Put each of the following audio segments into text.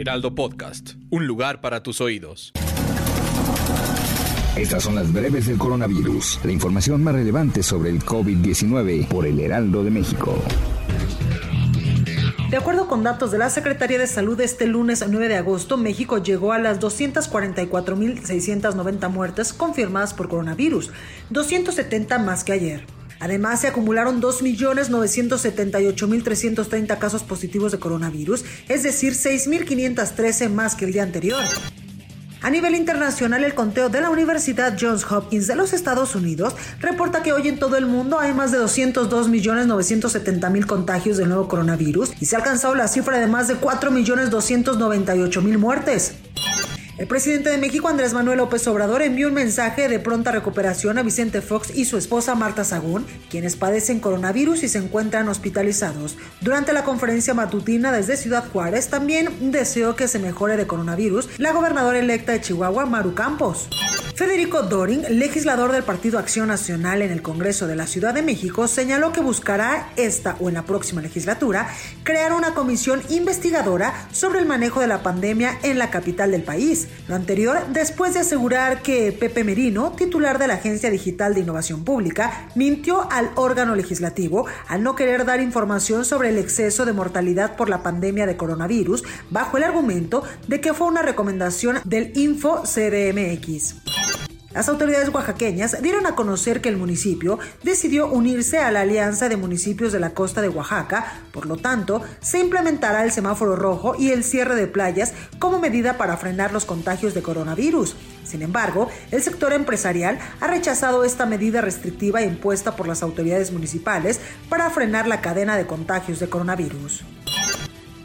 Heraldo Podcast, un lugar para tus oídos. Estas son las breves del coronavirus, la información más relevante sobre el COVID-19 por el Heraldo de México. De acuerdo con datos de la Secretaría de Salud, este lunes 9 de agosto, México llegó a las 244.690 muertes confirmadas por coronavirus, 270 más que ayer. Además, se acumularon 2.978.330 casos positivos de coronavirus, es decir, 6.513 más que el día anterior. A nivel internacional, el conteo de la Universidad Johns Hopkins de los Estados Unidos reporta que hoy en todo el mundo hay más de 202.970.000 contagios del nuevo coronavirus y se ha alcanzado la cifra de más de 4.298.000 muertes. El presidente de México, Andrés Manuel López Obrador, envió un mensaje de pronta recuperación a Vicente Fox y su esposa Marta Sagún, quienes padecen coronavirus y se encuentran hospitalizados. Durante la conferencia matutina desde Ciudad Juárez, también deseó que se mejore de coronavirus la gobernadora electa de Chihuahua, Maru Campos. Federico Doring, legislador del Partido Acción Nacional en el Congreso de la Ciudad de México, señaló que buscará esta o en la próxima legislatura crear una comisión investigadora sobre el manejo de la pandemia en la capital del país. Lo anterior después de asegurar que Pepe Merino, titular de la Agencia Digital de Innovación Pública, mintió al órgano legislativo al no querer dar información sobre el exceso de mortalidad por la pandemia de coronavirus bajo el argumento de que fue una recomendación del Info CDMX. Las autoridades oaxaqueñas dieron a conocer que el municipio decidió unirse a la Alianza de Municipios de la Costa de Oaxaca, por lo tanto, se implementará el semáforo rojo y el cierre de playas como medida para frenar los contagios de coronavirus. Sin embargo, el sector empresarial ha rechazado esta medida restrictiva impuesta por las autoridades municipales para frenar la cadena de contagios de coronavirus.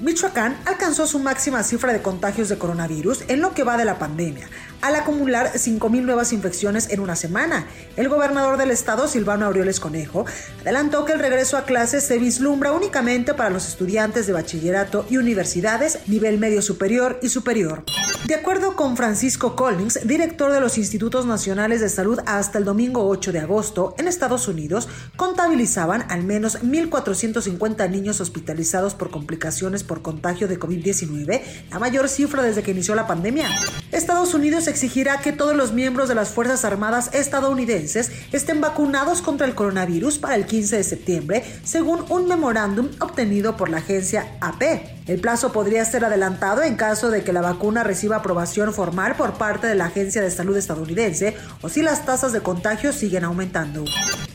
Michoacán alcanzó su máxima cifra de contagios de coronavirus en lo que va de la pandemia, al acumular 5.000 nuevas infecciones en una semana. El gobernador del estado, Silvano Aureoles Conejo, adelantó que el regreso a clases se vislumbra únicamente para los estudiantes de bachillerato y universidades, nivel medio superior y superior. De acuerdo con Francisco Collins, director de los Institutos Nacionales de Salud hasta el domingo 8 de agosto, en Estados Unidos contabilizaban al menos 1.450 niños hospitalizados por complicaciones por contagio de COVID-19, la mayor cifra desde que inició la pandemia. Estados Unidos exigirá que todos los miembros de las Fuerzas Armadas estadounidenses estén vacunados contra el coronavirus para el 15 de septiembre, según un memorándum obtenido por la agencia AP. El plazo podría ser adelantado en caso de que la vacuna reciba aprobación formal por parte de la Agencia de Salud estadounidense o si las tasas de contagio siguen aumentando.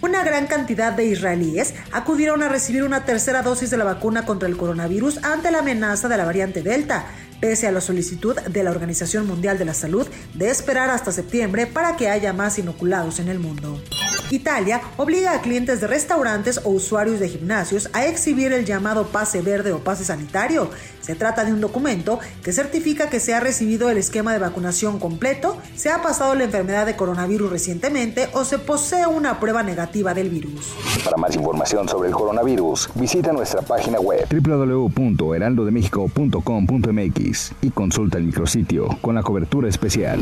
Una gran cantidad de israelíes acudieron a recibir una tercera dosis de la vacuna contra el coronavirus ante la amenaza de la variante Delta pese a la solicitud de la Organización Mundial de la Salud de esperar hasta septiembre para que haya más inoculados en el mundo. Italia obliga a clientes de restaurantes o usuarios de gimnasios a exhibir el llamado pase verde o pase sanitario. Se trata de un documento que certifica que se ha recibido el esquema de vacunación completo, se ha pasado la enfermedad de coronavirus recientemente o se posee una prueba negativa del virus. Para más información sobre el coronavirus, visita nuestra página web www.heraldodemexico.com.mx y consulta el micrositio con la cobertura especial.